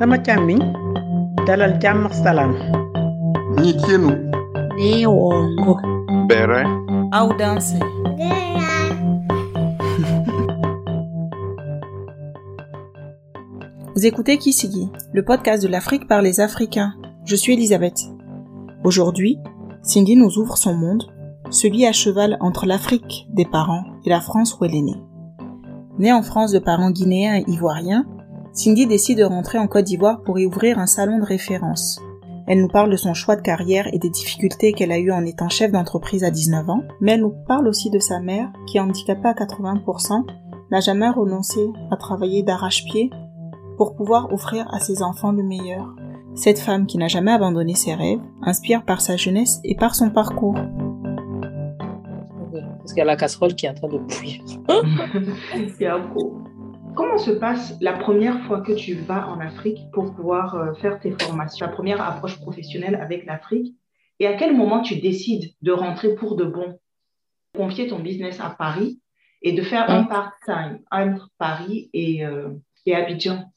sama càmmiñ dalal jàmm ak salaam Nitienu, Neongo. Bere, Audanse. Vous écoutez Kisigi, le podcast de l'Afrique par les Africains. Je suis Elisabeth. Aujourd'hui, Cindy nous ouvre son monde, celui à cheval entre l'Afrique des parents et la France où elle est née. Née en France de parents guinéens et ivoiriens, Cindy décide de rentrer en Côte d'Ivoire pour y ouvrir un salon de référence. Elle nous parle de son choix de carrière et des difficultés qu'elle a eues en étant chef d'entreprise à 19 ans, mais elle nous parle aussi de sa mère, qui est handicapée à 80%, n'a jamais renoncé à travailler d'arrache-pied pour pouvoir offrir à ses enfants le meilleur. Cette femme qui n'a jamais abandonné ses rêves inspire par sa jeunesse et par son parcours. Parce qu'il y a la casserole qui est en train de bouillir. Yako. Comment se passe la première fois que tu vas en Afrique pour pouvoir euh, faire tes formations, ta première approche professionnelle avec l'Afrique? Et à quel moment tu décides de rentrer pour de bon, confier ton business à Paris et de faire un part-time entre Paris et, euh, et Abidjan.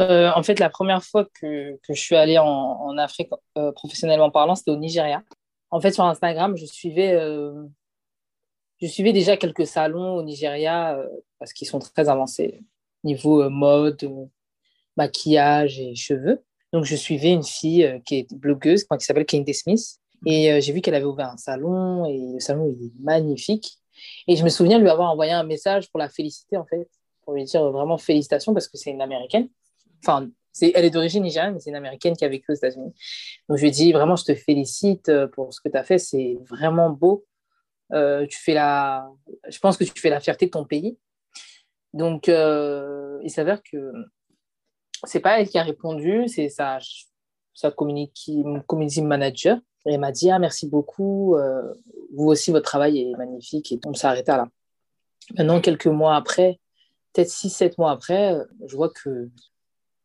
Euh, en fait, la première fois que, que je suis allée en, en Afrique, euh, professionnellement parlant, c'était au Nigeria. En fait, sur Instagram, je suivais, je suivais déjà quelques salons au Nigeria euh, parce qu'ils sont très avancés niveau euh, mode, euh, maquillage et cheveux. Donc, je suivais une fille qui est blogueuse, qui s'appelle Kende Smith. Et euh, j'ai vu qu'elle avait ouvert un salon et le salon il est magnifique. Et je me souviens lui avoir envoyé un message pour la féliciter, en fait, pour lui dire vraiment félicitations parce que c'est une américaine. Enfin, elle est d'origine nigériane, mais c'est une américaine qui a vécu aux États-Unis. Donc, je lui ai dit vraiment, je te félicite pour ce que tu as fait, c'est vraiment beau. Euh, tu fais la... Je pense que tu fais la fierté de ton pays. Donc, euh, il s'avère que c'est pas elle qui a répondu, c'est sa, sa community, manager. Elle m'a dit Ah, merci beaucoup, euh, vous aussi, votre travail est magnifique. Et on s'est arrêté là. Maintenant, quelques mois après, peut-être 6-7 mois après, je vois que,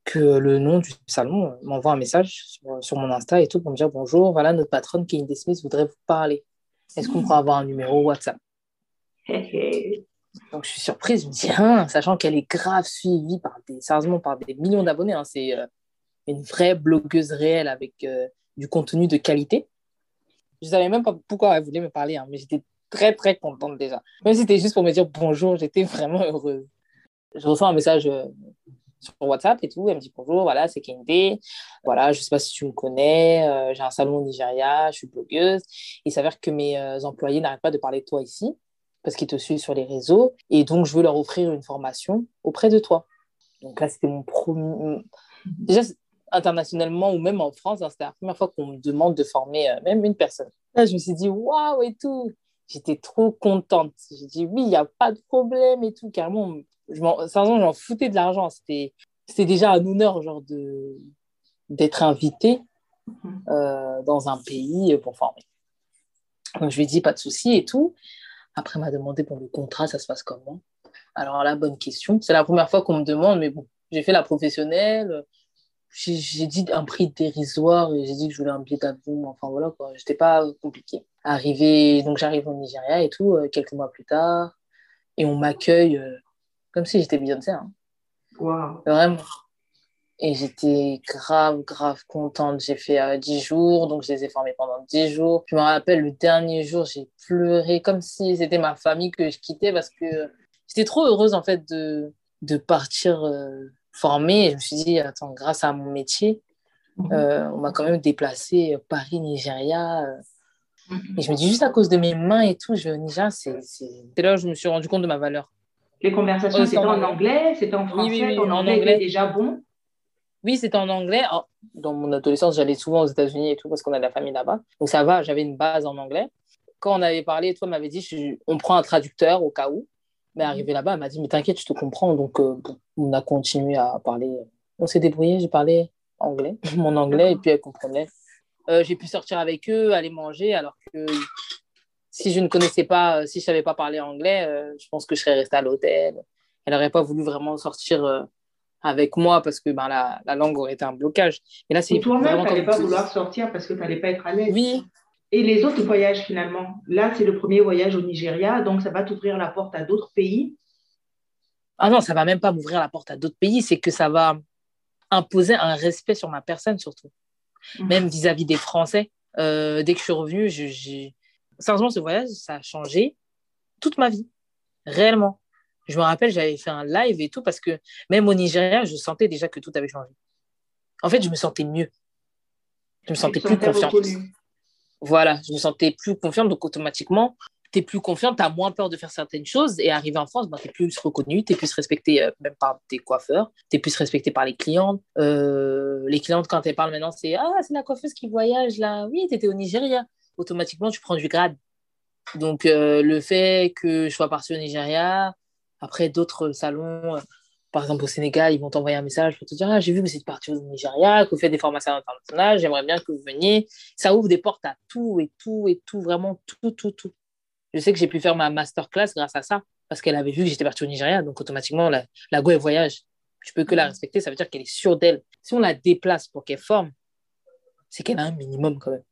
que le nom du salon m'envoie un message sur, mon Insta et tout pour me dire Bonjour, voilà, notre patronne Kinde Smith voudrait vous parler. Est-ce qu'on pourrait avoir un numéro WhatsApp? Donc je suis surprise, je me dis, hein, sachant qu'elle est grave suivie par des, sérieusement par des millions d'abonnés, hein, c'est euh, une vraie blogueuse réelle avec euh, du contenu de qualité. Je ne savais même pas pourquoi elle voulait me parler, hein, mais j'étais très très contente déjà. Même si c'était juste pour me dire bonjour, j'étais vraiment heureuse. Je reçois un message euh, sur WhatsApp et tout, elle me dit bonjour, voilà, c'est Kende, voilà, je ne sais pas si tu me connais, euh, j'ai un salon au Nigeria, je suis blogueuse. Il s'avère que mes euh, employés n'arrêtent pas de parler de toi ici parce qu'ils te suivent sur les réseaux. Et donc, je veux leur offrir une formation auprès de toi. Donc là, c'était mon premier... Déjà, internationalement ou même en France, hein, c'était la première fois qu'on me demande de former euh, même une personne. Là, je me suis dit, waouh et tout. J'étais trop contente. J'ai dit, oui, il n'y a pas de problème et tout. Carrément, je m'en... sincèrement, j'en foutais de l'argent. C'était... c'était déjà un honneur genre, de... d'être invité euh, dans un pays pour former. Donc, je lui ai dit, pas de souci et tout. Après, m'a demandé pour le contrat, ça se passe comment? Alors là, bonne question. C'est la première fois qu'on me demande, mais bon, j'ai fait la professionnelle. J'ai, j'ai dit un prix dérisoire et j'ai dit que je voulais un billet d'avion. Enfin voilà, quoi. J'étais pas compliqué. Arrivé, donc j'arrive au Nigeria et tout, euh, quelques mois plus tard. Et on m'accueille euh, comme si j'étais Beyoncé. Hein. Wow. Vraiment. Et j'étais grave, grave contente. J'ai fait euh, 10 jours, donc je les ai formés pendant 10 jours. Je me rappelle, le dernier jour, j'ai pleuré comme si c'était ma famille que je quittais parce que j'étais trop heureuse, en fait, de, de partir euh, former. Et je me suis dit, attends, grâce à mon métier, euh, on m'a quand même déplacé euh, Paris-Nigeria. euh. Et je me dis, juste à cause de mes mains et tout, je vais au Nigeria, c'est là où je me suis rendu compte de ma valeur. Les conversations, Euh, c'était en anglais, c'était en Oui, français, oui, oui, ton en anglais anglais. était déjà bon. Oui, c'était en anglais. Dans mon adolescence, j'allais souvent aux États-Unis et tout parce qu'on a de la famille là-bas. Donc ça va, j'avais une base en anglais. Quand on avait parlé, toi m'avais dit, je- on prend un traducteur au cas où. Mais arrivé là-bas, elle m'a dit, mais t'inquiète, je te comprends. Donc euh, on a continué à parler. On s'est débrouillé, j'ai parlé anglais, mon anglais, et puis elle comprenait. Euh, j'ai pu sortir avec eux, aller manger, alors que si je ne connaissais pas, euh, si je savais pas parler anglais, euh, je pense que je serais restée à l'hôtel. Elle n'aurait pas voulu vraiment sortir euh, avec moi parce que ben, la, la langue aurait été un blocage. Et là, c'est toi-même, tu n'allais pas vouloir sortir parce que tu n'allais pas être à l'aise. Oui, Et les autres voyages, finalement? Là, c'est le premier voyage au Nigeria, donc ça va t'ouvrir la porte à d'autres pays? ah non, ça va même pas m'ouvrir la porte à d'autres pays, c'est que ça va, imposait un respect sur ma personne surtout. Mhm. Même vis-à-vis des Français. Euh, dès que je suis revenue, je- Sincèrement, ce voyage, ça a changé toute ma vie. Réellement. Je me rappelle, j'avais fait un live et tout parce que même au Nigeria, je sentais déjà que tout avait changé. En fait, je me sentais mieux. Je me sentais plus confiante. Voilà, je me sentais plus confiante, donc automatiquement, tu es plus confiante, tu as moins peur de faire certaines choses, et arrivé en France, ben, tu es plus reconnue, tu es plus respectée euh, même par tes coiffeurs, tu es plus respectée par les clientes. Euh, les clientes, quand elles parlent maintenant, c'est Ah, c'est la coiffeuse qui voyage là, oui, tu étais au Nigeria. Automatiquement, tu prends du grade. Donc, euh, le fait que je sois partie au Nigeria, après d'autres salons, euh, par exemple au Sénégal, ils vont t'envoyer un message pour te dire Ah, j'ai vu que vous êtes parti au Nigeria, que vous faites des formations internationales, j'aimerais bien que vous veniez ça ouvre des portes à tout et tout et tout, vraiment tout, tout, tout. Je sais que j'ai pu faire ma masterclass grâce à ça, parce qu'elle avait vu que j'étais partie au Nigeria, donc automatiquement, la, la go, elle voyage. Je peux que la respecter, ça veut dire qu'elle est sûre d'elle. Si on la déplace pour qu'elle forme, c'est qu'elle a un minimum quand même.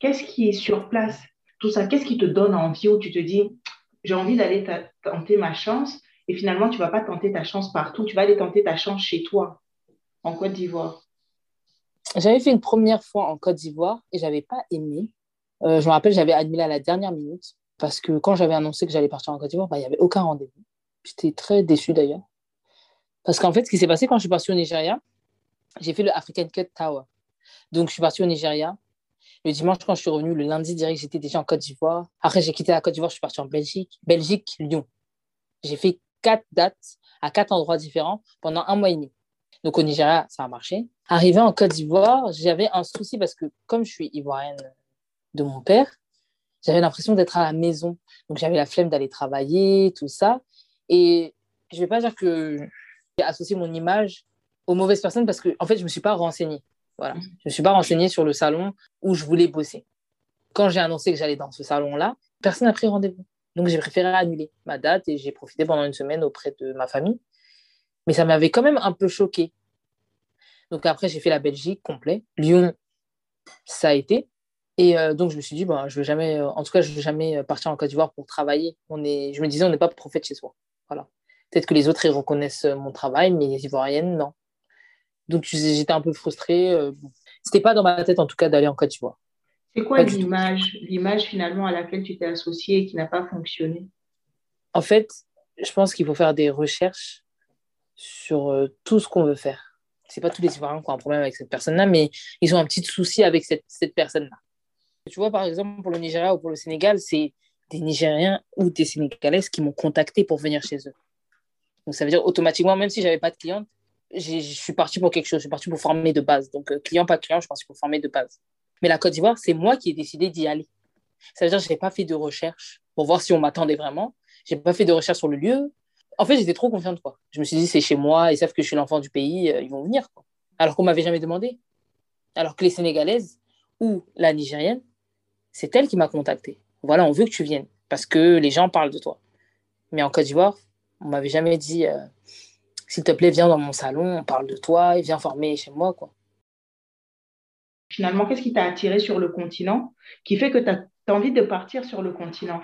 Qu'est-ce qui est sur place? Tout ça, qu'est-ce qui te donne envie où tu te dis, j'ai envie d'aller tenter ma chance et finalement, tu vas pas tenter ta chance partout, tu vas aller tenter ta chance chez toi, en Côte d'Ivoire. J'avais fait une première fois en Côte d'Ivoire et j'avais pas aimé. Euh, je me rappelle, j'avais annulé à la dernière minute parce que quand j'avais annoncé que j'allais partir en Côte d'Ivoire, bah, il n'y avait aucun rendez-vous. J'étais très déçue d'ailleurs. Parce qu'en fait, ce qui s'est passé quand je suis partie au Nigeria, j'ai fait le African Cut Tower. Donc, je suis partie au Nigeria. Le dimanche, quand je suis revenue, le lundi direct, j'étais déjà en Côte d'Ivoire. Après, j'ai quitté la Côte d'Ivoire, je suis partie en Belgique. Belgique, Lyon. J'ai fait quatre dates à quatre endroits différents pendant un mois et demi. Donc, au Nigeria, ça a marché. Arrivé en Côte d'Ivoire, j'avais un souci parce que, comme je suis ivoirienne de mon père, j'avais l'impression d'être à la maison. Donc, j'avais la flemme d'aller travailler, tout ça. Et je ne vais pas dire que j'ai associé mon image aux mauvaises personnes parce que, en fait, je ne me suis pas renseignée. Voilà. Je ne me suis pas renseignée sur le salon où je voulais bosser. Quand j'ai annoncé que j'allais dans ce salon-là, personne n'a pris rendez-vous. Donc, j'ai préféré annuler ma date et j'ai profité pendant une semaine auprès de ma famille. Mais ça m'avait quand même un peu choqué. Donc, après, j'ai fait la Belgique complet. Lyon, ça a été. Et euh, donc, je me suis dit, bah, je vais jamais, euh, en tout cas, je ne vais jamais euh, partir en Côte d'Ivoire pour travailler. On est, je me disais, on n'est pas prophète chez soi. Voilà. Peut-être que les autres, ils reconnaissent mon travail, mais les Ivoiriennes, non. Donc, j'étais un peu frustrée. euh. C'était pas dans ma tête, en tout cas, d'aller en Côte d'Ivoire. C'est quoi l'image, l'image finalement à laquelle tu t'es associée et qui n'a pas fonctionné? En fait, je pense qu'il faut faire des recherches sur euh, tout ce qu'on veut faire. C'est pas tous les Ivoiriens qui ont un problème avec cette personne-là, mais ils ont un petit souci avec cette, cette personne-là. Tu vois, par exemple, pour le Nigeria ou pour le Sénégal, c'est des Nigériens ou des Sénégalaises qui m'ont contacté pour venir chez eux. Donc, ça veut dire automatiquement, même si j'avais pas de cliente, je suis partie pour quelque chose. Je suis partie pour former de base. Donc, euh, client, pas client, je suis partie pour former de base. Mais la Côte d'Ivoire, c'est moi qui ai décidé d'y aller. Ça veut dire que je n'ai pas fait de recherche pour voir si on m'attendait vraiment. J'ai pas fait de recherche sur le lieu. En fait, j'étais trop confiante. Quoi. Je me suis dit, c'est chez moi, ils savent que je suis l'enfant du pays, euh, ils vont venir. Alors qu'on m'avait jamais demandé. Alors que les Sénégalaises ou la Nigérienne, c'est elle qui m'a contacté. Voilà, on veut que tu viennes parce que les gens parlent de toi. Mais en Côte d'Ivoire, on m'avait jamais dit, euh, s'il te plaît, viens dans mon salon, on parle de toi et viens former chez moi. Quoi. Finalement, qu'est-ce qui t'a attiré sur le continent qui fait que tu as envie de partir sur le continent?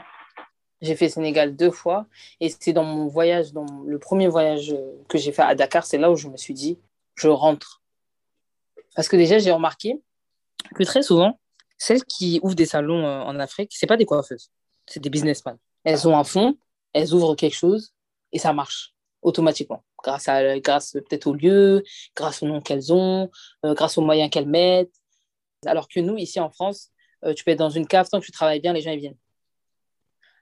J'ai fait Sénégal deux fois et c'est dans mon voyage, dans le premier voyage que j'ai fait à Dakar, c'est là où je me suis dit, je rentre. Parce que déjà, j'ai remarqué que très souvent, celles qui ouvrent des salons euh, en Afrique, c'est pas des coiffeuses, c'est des businessmen. Elles ont un fonds, elles ouvrent quelque chose et ça marche automatiquement, grâce, grâce peut-être au lieu, grâce au nom qu'elles ont, euh, grâce aux moyens qu'elles mettent. Alors que nous, ici en France, euh, tu peux être dans une cave, tant que tu travailles bien, les gens viennent.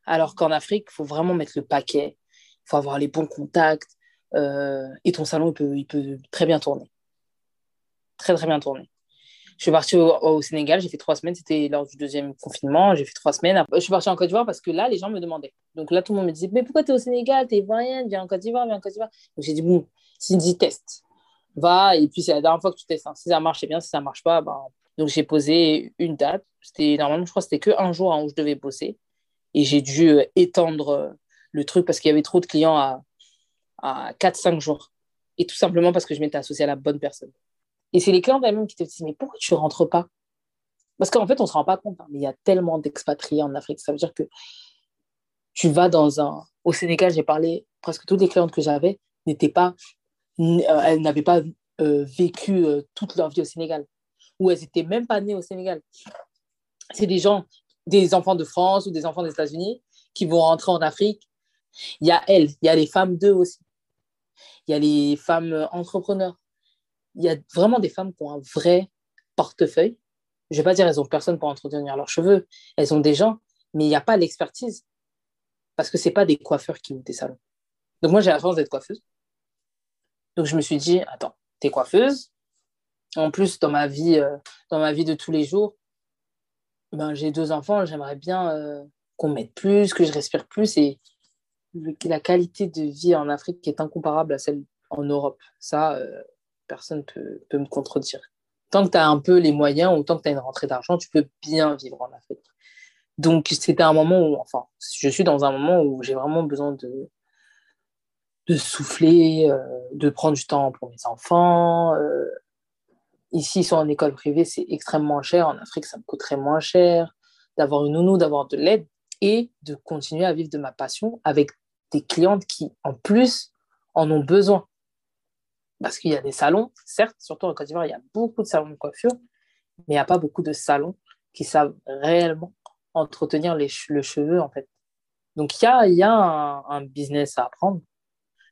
Alors qu'en Afrique, il faut vraiment mettre le paquet, il faut avoir les bons contacts, euh, et ton salon, il peut, il peut très bien tourner. Très, très bien tourner. Je suis partie au, Sénégal, j'ai fait trois semaines, c'était lors du deuxième confinement, j'ai fait trois semaines. Je suis partie en Côte d'Ivoire parce que là, les gens me demandaient. Donc là, tout le monde me disait, mais pourquoi tu es au Sénégal, tu es ivoirienne, viens en Côte d'Ivoire, viens en Côte d'Ivoire. Donc j'ai dit, bon, Cindy, teste. Va, et puis c'est la dernière fois que tu testes. hein. Si ça marche, c'est bien, si ça marche pas, ben... Donc j'ai posé une date. C'était normalement, je crois que c'était que un jour hein, où je devais bosser. Et j'ai dû euh, étendre euh, le truc parce qu'il y avait trop de clients à, à 4-5 jours. Et tout simplement parce que je m'étais associée à la bonne personne. Et c'est les clients elles-mêmes qui te disent, mais pourquoi tu ne rentres pas? Parce qu'en fait, on ne se rend pas compte, hein, mais il y a tellement d'expatriés en Afrique. Ça veut dire que tu vas dans un... Au Sénégal, j'ai parlé, presque toutes les clientes que j'avais n'étaient pas... euh, elles n'avaient pas euh, vécu euh, toute leur vie au Sénégal, ou elles n'étaient même pas nées au Sénégal. C'est des gens, des enfants de France ou des enfants des États-Unis qui vont rentrer en Afrique. Il y a elles, il y a les femmes d'eux aussi. Il y a les femmes entrepreneurs. Il y a vraiment des femmes qui ont un vrai portefeuille. Je ne vais pas dire qu'elles ont personne pour entretenir leurs cheveux. Elles ont des gens, mais il n'y a pas l'expertise. Parce que ce pas des coiffeurs qui ouvrent des salons. Donc moi, j'ai la chance d'être coiffeuse. Donc je me suis dit, attends, t'es coiffeuse. En plus, dans ma vie, euh, dans ma vie de tous les jours, ben, j'ai deux enfants, j'aimerais bien euh, qu'on m'aide plus, que je respire plus. Et la qualité de vie en Afrique est incomparable à celle en Europe. Ça, euh, personne ne peut, peut, me contredire. Tant que tu as un peu les moyens ou tant que tu as une rentrée d'argent, tu peux bien vivre en Afrique. Donc, c'était un moment où, enfin, je suis dans un moment où j'ai vraiment besoin de, de souffler, euh, de prendre du temps pour mes enfants. Euh, ici, ils sont en école privée, c'est extrêmement cher. En Afrique, ça me coûterait moins cher d'avoir une nounou, d'avoir de l'aide et de continuer à vivre de ma passion avec des clientes qui, en plus, en ont besoin. Parce qu'il y a des salons, certes, surtout en Côte d'Ivoire, il y a beaucoup de salons de coiffure, mais il n'y a pas beaucoup de salons qui savent réellement entretenir les, le cheveu, en fait. Donc, il y a, y a un, un, business à apprendre,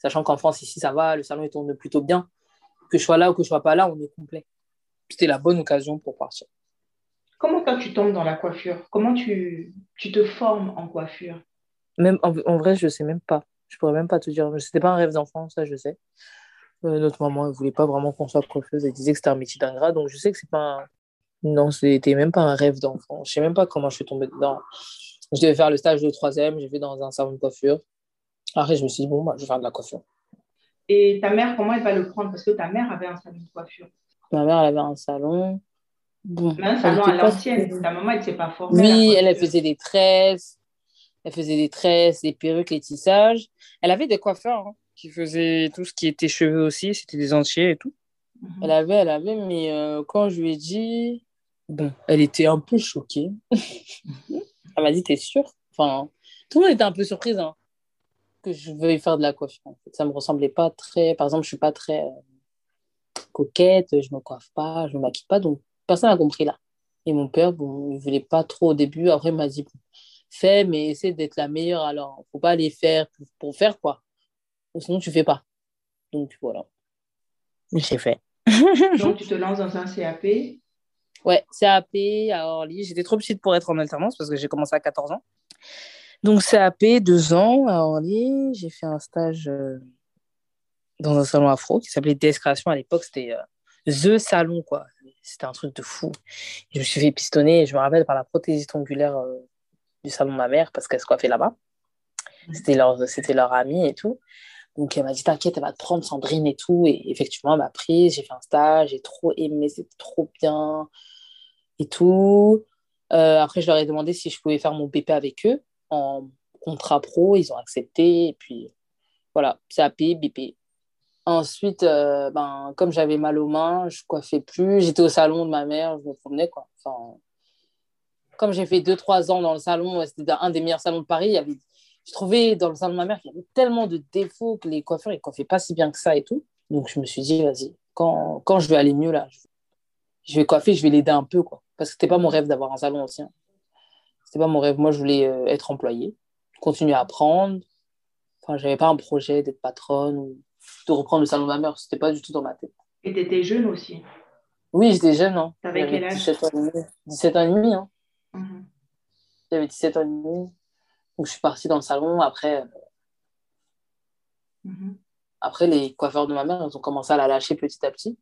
sachant qu'en France, ici, ça va, le salon, il tourne plutôt bien. Que je sois là ou que je sois pas là, on est complet. C'était la bonne occasion pour partir. Comment toi, tu tombes dans la coiffure Comment tu, tu te formes en coiffure? Même, en, en, vrai, je sais même pas. Je pourrais même pas te dire. C'était pas un rêve d'enfant, ça, je sais. Euh, notre maman, elle voulait pas vraiment qu'on soit coiffeuse. Elle disait que c'était un métier d'ingrat. Donc, je sais que c'est pas un... Non, c'était même pas un rêve d'enfant. Je sais même pas comment je suis tombée dedans. Je devais faire le stage de troisième. J'ai fait dans un salon de coiffure. Après, je me suis dit, bon, bah, je vais faire de la coiffure. Et ta mère, comment elle va le prendre? Parce que ta mère avait un salon de coiffure. Ma mère, elle avait un salon. Bon, Mais un salon à l'ancienne. Pas... Ta maman, elle ne s'est pas formée. Oui, elle, elle faisait des tresses. Elle faisait des tresses, des perruques, les tissages. Elle avait des coiffeurs hein, qui faisaient tout ce qui était cheveux aussi. C'était des entiers et tout. Elle avait, elle avait, mais euh, quand je lui ai dit, bon, elle était un peu choquée. elle m'a dit, t'es sûre? Enfin, tout le monde était un peu surprise hein, que je veuille faire de la coiffure. En fait. Ça me ressemblait pas très. Par exemple, je suis pas très euh, coquette, je me coiffe pas, je me maquille pas, donc personne n'a compris là. Et mon père, bon, il voulait pas trop au début. Après, il m'a dit, bon, fais, mais essaie d'être la meilleure. Alors, faut pas les faire pour faire quoi. Sinon, tu fais pas. Donc, voilà. J'ai fait. Donc, tu te lances dans un CAP Ouais, CAP à Orly. J'étais trop petite pour être en alternance parce que j'ai commencé à 14 ans. Donc, CAP, deux ans à Orly. J'ai fait un stage euh, dans un salon afro qui s'appelait DS Création. À l'époque, c'était euh, The Salon, quoi. C'était un truc de fou. Je me suis fait pistonner, je me rappelle, par la prothésiste ongulaire euh, du salon de ma mère parce qu'elle se coiffait là-bas. C'était leur, c'était leur amie et tout. Donc, elle m'a dit, t'inquiète, elle va te prendre Sandrine et tout. Et effectivement, elle m'a prise, j'ai fait un stage, j'ai trop aimé, c'était trop bien et tout. Euh, après, je leur ai demandé si je pouvais faire mon BP avec eux en contrat pro. Ils ont accepté. Et puis, voilà, CAP, BP. Ensuite, euh, ben, comme j'avais mal aux mains, je coiffais plus. J'étais au salon de ma mère, je me promenais, quoi. Enfin, comme j'ai fait 2-3 ans dans le salon, c'était un des meilleurs salons de Paris, il y avait je trouvais dans le salon de ma mère qu'il y avait tellement de défauts que les coiffeurs, ils coiffaient pas si bien que ça et tout. Donc, je me suis dit, vas-y, quand, quand je vais aller mieux, là, je vais coiffer, je vais l'aider un peu, quoi. Parce que c'était pas mon rêve d'avoir un salon aussi. Hein. C'était pas mon rêve. Moi, je voulais euh, être employée, continuer à apprendre. Enfin, j'avais pas un projet d'être patronne ou de reprendre le salon de ma mère. C'était pas du tout dans ma tête. Et tu étais jeune aussi Oui, j'étais jeune. Hein. T'avais quel âge? 17 ans et demi. 17 ans et demi, hein. Mm -hmm. J'avais 17 ans et demi. Donc, je suis partie dans le salon. Après, mm -hmm. après, les coiffeurs de ma mère, ils ont commencé à la lâcher petit à petit.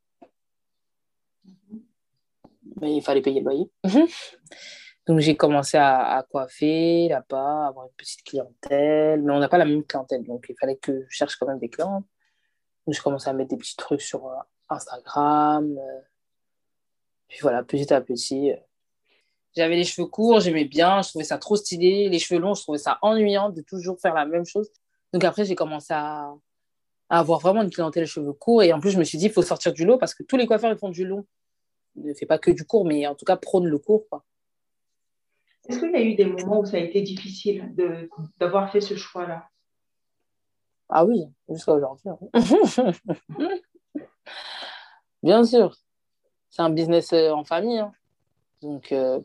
Mm -hmm. Mais il fallait payer le loyer. Donc, j'ai commencé à, à coiffer là-bas, avoir une petite clientèle. Mais on n'a pas la même clientèle. Donc, il fallait que je cherche quand même des clients. Donc, je commençais à mettre des petits trucs sur Instagram. Puis voilà, petit à petit. J'avais les cheveux courts, j'aimais bien, je trouvais ça trop stylé. Les cheveux longs, je trouvais ça ennuyant de toujours faire la même chose. Donc après, j'ai commencé à, à, avoir vraiment une clientèle cheveux courts. Et en plus, je me suis dit, il faut sortir du lot parce que tous les coiffeurs, ils font du long. Ne fait pas que du court, mais en tout cas, prône le court. Est-ce qu'il y a eu des moments où ça a été difficile d'avoir fait ce choix-là? Ah oui, jusqu'à aujourd'hui. Bien sûr. C'est un business euh, en famille. hein. Donc, euh,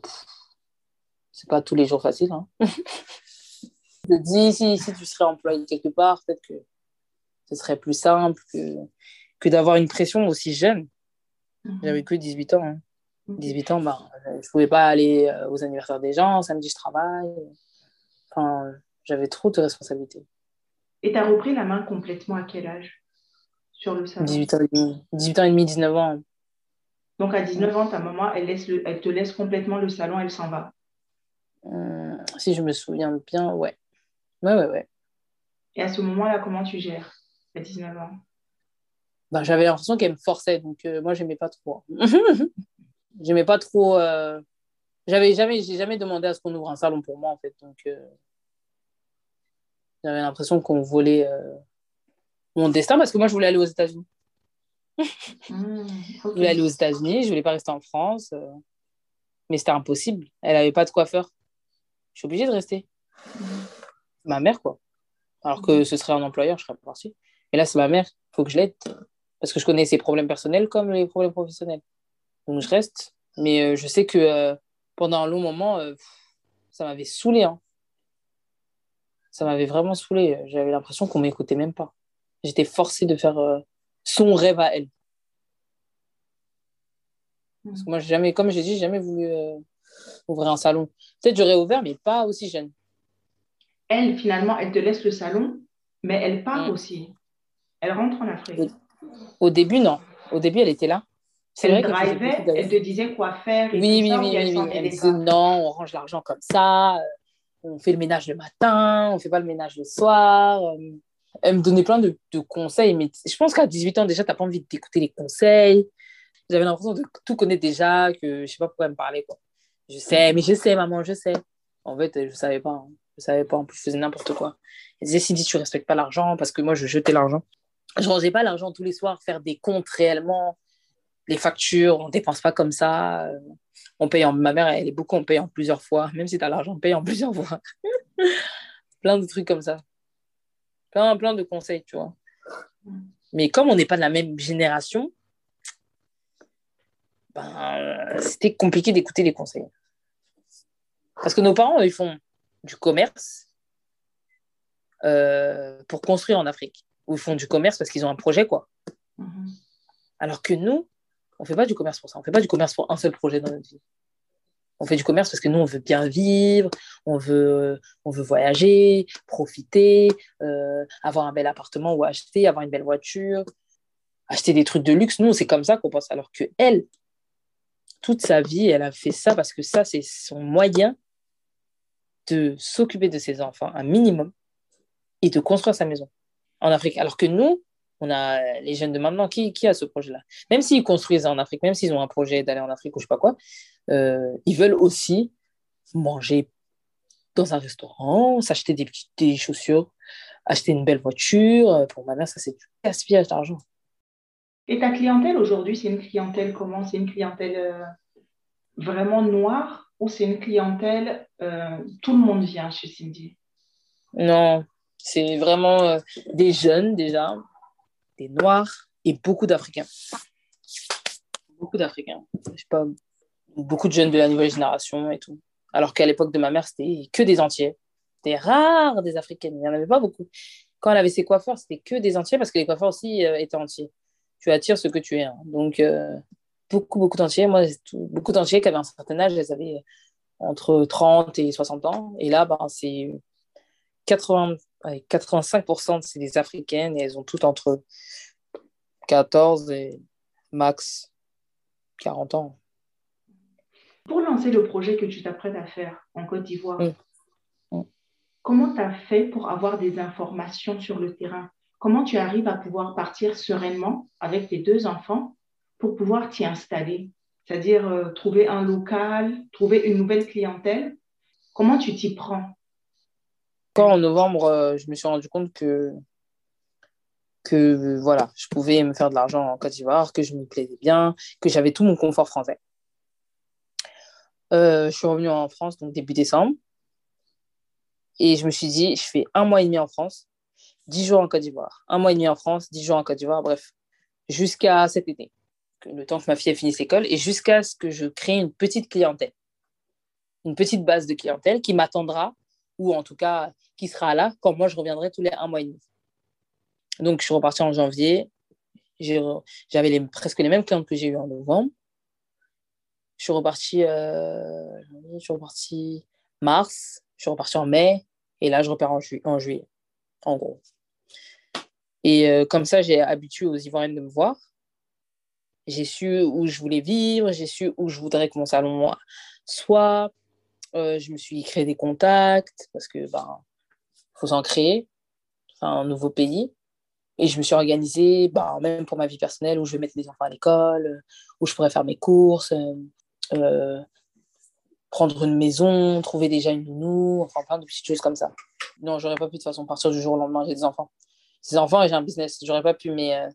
c'est pas tous les jours facile. Hein. Je te dis, si, si tu serais employé quelque part, peut-être que ce serait plus simple que, que d'avoir une pression aussi jeune. Mhm. J'avais que 18 ans. hein. 18 ans, bah, euh, je pouvais pas aller euh, aux anniversaires des gens. Samedi, je travaille. Enfin, j'avais trop de responsabilités. Et tu as repris la main complètement à quel âge sur le salon? 18 ans et demi, 18 ans et demi, 19 ans. Donc à 19 ans, ta maman, elle, laisse le- elle te laisse complètement le salon, elle s'en va. Hum, si je me souviens bien, ouais. Ouais, ouais, ouais. Et à ce moment-là, comment tu gères à 19 ans? Ben, j'avais l'impression qu'elle me forçait, donc euh, moi, j'aimais pas trop. j'aimais pas trop. euh, J'avais jamais, j'ai jamais demandé à ce qu'on ouvre un salon pour moi, en fait. Donc, euh, j'avais l'impression qu'on volait euh, mon destin parce que moi, je voulais aller aux États-Unis. Hmm. Je voulais aller aux États-Unis, je voulais pas rester en France. euh, Mais c'était impossible. Elle avait pas de coiffeur. Je suis obligée de rester. Ma mère, quoi. Alors que ce serait un employeur, je serais pas partie. Et là, c'est ma mère. Il faut que je l'aide. Parce que je connais ses problèmes personnels comme les problèmes professionnels. Donc, je reste. Mais euh, je sais que euh, pendant un long moment, ça m'avait saoulé. hein. Ça m'avait vraiment saoulé. J'avais l'impression qu'on m'écoutait même pas. J'étais forcée de faire son rêve à elle. Parce que moi, j'ai jamais, comme j'ai dit, jamais voulu euh, ouvrir un salon. Peut-être j'aurais ouvert, mais pas aussi jeune. Elle, finalement, elle te laisse le salon, mais elle part Mm. aussi. Elle rentre en Afrique. Au début, non. Au début, elle était là. C'est Elle vrai drivait, elle te disait quoi faire et Oui, oui, ça, oui, oui, elle oui. disait non, on range l'argent comme ça, euh, on fait le ménage le matin, on fait pas le ménage le soir. euh. Elle me donnait plein de, conseils, mais je pense qu'à 18 ans, déjà, tu n'as pas envie d'écouter les conseils. J'avais l'impression de tout connaître déjà, que je sais pas pourquoi elle me parlait. Quoi. Je sais, mais je sais, maman, je sais. En fait, je savais pas. hein. Je savais pas, en plus, je faisais n'importe quoi. Elle disait, Cindy, tu respectes pas l'argent, parce que moi, je jetais l'argent. Je rangeais pas l'argent tous les soirs, faire des comptes réellement, les factures, on dépense pas comme ça. euh, On paye en... Ma mère, elle est beaucoup, on paye en plusieurs fois. Même si tu as l'argent, on paye en plusieurs fois. plein de trucs comme ça. Plein, plein de conseils, tu vois. Mais comme on n'est pas de la même génération, ben, c'était compliqué d'écouter les conseils. Parce que nos parents, ils font du commerce euh, pour construire en Afrique. Ou ils font du commerce parce qu'ils ont un projet, quoi. Mhm. Alors que nous, on ne fait pas du commerce pour ça. On ne fait pas du commerce pour un seul projet dans notre vie. On fait du commerce parce que nous, on veut bien vivre, on veut, on veut voyager, profiter, euh, avoir un bel appartement ou acheter, avoir une belle voiture, acheter des trucs de luxe. Nous, c'est comme ça qu'on pense. Alors que elle, toute sa vie, elle a fait ça parce que ça, c'est son moyen de s'occuper de ses enfants un minimum et de construire sa maison en Afrique. Alors que nous, on a les jeunes de maintenant qui, qui a ce projet-là? Même s'ils construisent en Afrique, même s'ils ont un projet d'aller en Afrique ou je sais pas quoi, euh, ils veulent aussi manger dans un restaurant, s'acheter des petites des chaussures, acheter une belle voiture. Pour ma mère, ça c'est du gaspillage d'argent. Et ta clientèle aujourd'hui, c'est une clientèle comment? C'est une clientèle euh, vraiment noire ou c'est une clientèle, euh, tout le monde vient chez Cindy? Non, c'est vraiment euh, des jeunes déjà, des noirs et beaucoup d'Africains. Beaucoup d'Africains. Je sais pas, beaucoup de jeunes de la nouvelle génération et tout. Alors qu'à l'époque de ma mère, c'était que des entiers. C'était rare des Africaines, il n'y en avait pas beaucoup. Quand elle avait ses coiffeurs, c'était que des entiers parce que les coiffeurs aussi euh, étaient entiers. Tu attires ce que tu es. hein. Donc, euh, beaucoup, beaucoup d'entiers. Moi, beaucoup d'entiers qui avaient un certain âge, elles avaient entre 30 et 60 ans. Et là, ben, c'est 80, allez, 85% c'est des Africaines et elles ont toutes entre 14 et max 40 ans. Pour lancer le projet que tu t'apprêtes à faire en Côte d'Ivoire. Mm. comment tu as fait pour avoir des informations sur le terrain? Comment tu arrives à pouvoir partir sereinement avec tes deux enfants pour pouvoir t'y installer? C'est-à-dire euh, trouver un local, trouver une nouvelle clientèle. Comment tu t'y prends? Quand en novembre, euh, je me suis rendu compte que, que voilà, je pouvais me faire de l'argent en Côte d'Ivoire, que je me plaisais bien, que j'avais tout mon confort français. Euh, je suis revenue en France donc début décembre. Et je me suis dit, je fais un mois et demi en France, dix jours en Côte d'Ivoire, un mois et demi en France, dix jours en Côte d'Ivoire, bref, jusqu'à cet été le temps que ma fille ait fini l'école, et jusqu'à ce que je crée une petite clientèle, une petite base de clientèle qui m'attendra, ou en tout cas qui sera là quand moi je reviendrai tous les un mois et demi. Donc, je suis repartie en janvier. J'avais presque les mêmes clientes que j'ai eues en novembre. Je suis repartie, euh, je suis repartie mars, je suis repartie en mai, et là, je repars en, ju en juillet, en gros. Et euh, comme ça, j'ai habitué aux Ivoiriennes de me voir. J'ai su où je voulais vivre, j'ai su où je voudrais que mon salon soit. Euh, je me suis créé des contacts parce que ben faut s'en créer. Un nouveau pays. Et je me suis organisée, ben, même pour ma vie personnelle, où je vais mettre les enfants à l'école, où je pourrais faire mes courses, euh, prendre une maison, trouver déjà une nounou, enfin plein de petites choses comme ça. Non, j'aurais pas pu de toute façon partir du jour au lendemain, j'ai des enfants. J'ai des enfants et j'ai un business, j'aurais pas pu, mais euh,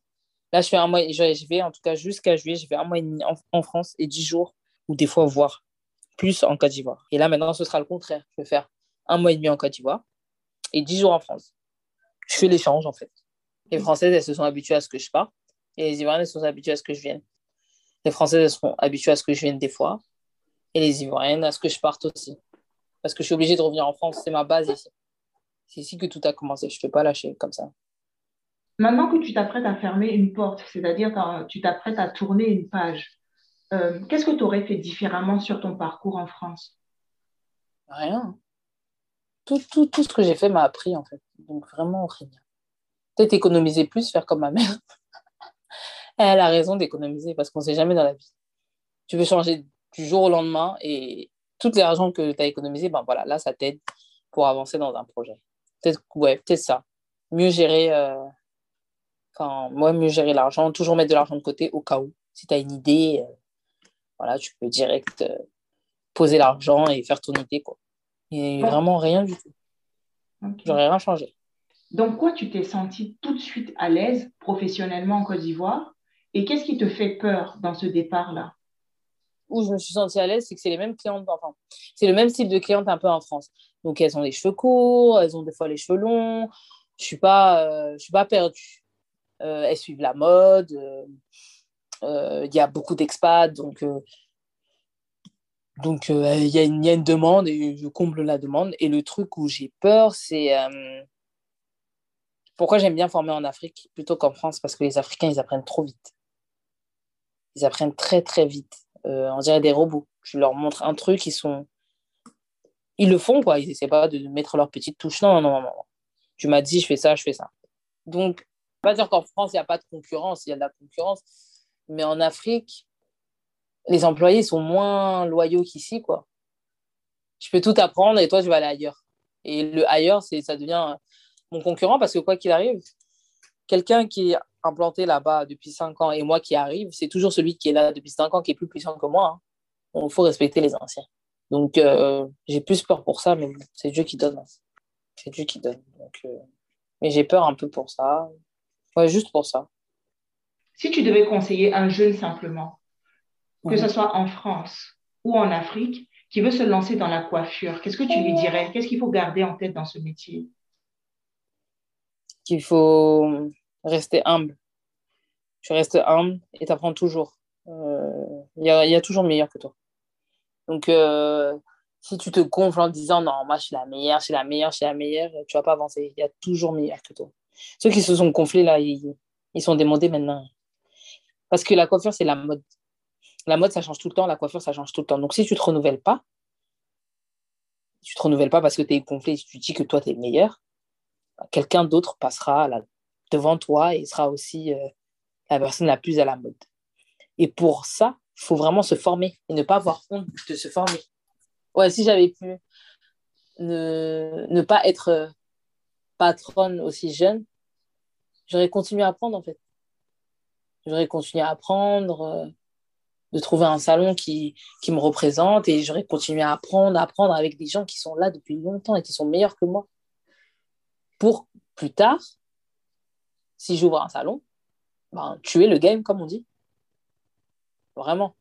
là je fais un mois, je vais en tout cas jusqu'à juillet, je vais un mois et demi en, France et dix jours, ou des fois voire plus en Côte d'Ivoire. Et là maintenant ce sera le contraire, je vais faire un mois et demi en Côte d'Ivoire et dix jours en France. Je fais l'échange en fait. Les Françaises, elles se sont habituées à ce que je parte et les Ivoiriennes, elles se sont habituées à ce que je vienne. Les Françaises, elles sont habituées à ce que je vienne des fois et les Ivoiriennes à ce que je parte aussi. Parce que je suis obligée de revenir en France, c'est ma base ici. C'est ici que tout a commencé, je ne peux pas lâcher comme ça. Maintenant que tu t'apprêtes à fermer une porte, c'est-à-dire tu t'apprêtes à tourner une page, euh, qu'est-ce que tu aurais fait différemment sur ton parcours en France? Rien. Tout, tout, tout ce que j'ai fait m'a appris en fait. Donc vraiment rien. Peut-être économiser plus, faire comme ma mère. Elle a raison d'économiser parce qu'on ne sait jamais dans la vie. Tu veux changer du jour au lendemain et tout l'argent que tu as économisé, ben voilà, là, ça t'aide pour avancer dans un projet. Peut-être ouais, peut ça. Mieux gérer, euh... mieux gérer l'argent, toujours mettre de l'argent de côté au cas où. Si tu as une idée, euh... voilà, tu peux direct euh... poser l'argent et faire ton idée, quoi. Et vraiment rien du tout. Okay. J'aurais rien changé. Donc, quoi, tu t'es senti tout de suite à l'aise professionnellement en Côte d'Ivoire? Et qu'est-ce qui te fait peur dans ce départ-là? Où je me suis sentie à l'aise, c'est que c'est les mêmes clientes, enfin, c'est le même style de cliente un peu en France. Donc, elles ont les cheveux courts, elles ont des fois les cheveux longs. Je ne suis, pas, euh, je suis pas perdue. Euh, elles suivent la mode. Il euh, y a beaucoup d'expats, donc donc il y, a une, demande et je comble la demande. Et le truc où j'ai peur, c'est pourquoi j'aime bien former en Afrique plutôt qu'en France, parce que les Africains, ils apprennent trop vite. Ils apprennent très, très vite euh, on dirait des robots. Je leur montre un truc, ils sont. Ils le font, quoi. Ils essaient pas de mettre leur petite touche. Non, non, non, non. Tu m'as dit, je fais ça, je fais ça. Donc, pas dire qu'en France, il n'y a pas de concurrence, il y a de la concurrence. Mais en Afrique, les employés sont moins loyaux qu'ici, quoi. Je peux tout apprendre et toi, tu vas aller ailleurs. Et le ailleurs, c'est, ça devient mon concurrent parce que quoi qu'il arrive, quelqu'un qui implanté là-bas depuis 5 ans et moi qui arrive, c'est toujours celui qui est là depuis 5 ans qui est plus puissant que moi. Il hein. faut respecter les anciens. Donc, euh, j'ai plus peur pour ça, mais c'est Dieu qui donne. Hein. C'est Dieu qui donne. Donc, euh... Mais j'ai peur un peu pour ça. Ouais, juste pour ça. Si tu devais conseiller un jeune simplement, que ce soit en France ou en Afrique, qui veut se lancer dans la coiffure, qu'est-ce que tu lui dirais? Qu'est-ce qu'il faut garder en tête dans ce métier? Qu'il faut rester humble. Tu restes humble et tu apprends toujours. Il euh, y, a, y, a, toujours meilleur que toi. Donc, euh, si tu te gonfles en disant non, moi je suis la meilleure, je suis la meilleure, je suis la meilleure, tu vas pas avancer. Il y a toujours meilleur que toi. Ceux qui se sont gonflés là, ils, ils sont démodés maintenant. Parce que la coiffure, c'est la mode. La mode, ça change tout le temps. La coiffure, ça change tout le temps. Donc, si tu te renouvelles pas, tu te renouvelles pas parce que tu es gonflé, si tu dis que toi, tu es meilleur, quelqu'un d'autre passera devant toi et sera aussi euh, la personne la plus à la mode. Et pour ça, il faut vraiment se former et ne pas avoir honte de se former. Ouais, si j'avais pu ne, ne pas être euh, patronne aussi jeune, j'aurais continué à apprendre en fait. J'aurais continué à apprendre, euh, de trouver un salon qui, qui me représente et j'aurais continué à apprendre, à apprendre avec des gens qui sont là depuis longtemps et qui sont meilleurs que moi. Pour plus tard, si j'ouvre un salon, ben, tuer le game, comme on dit. Vraiment.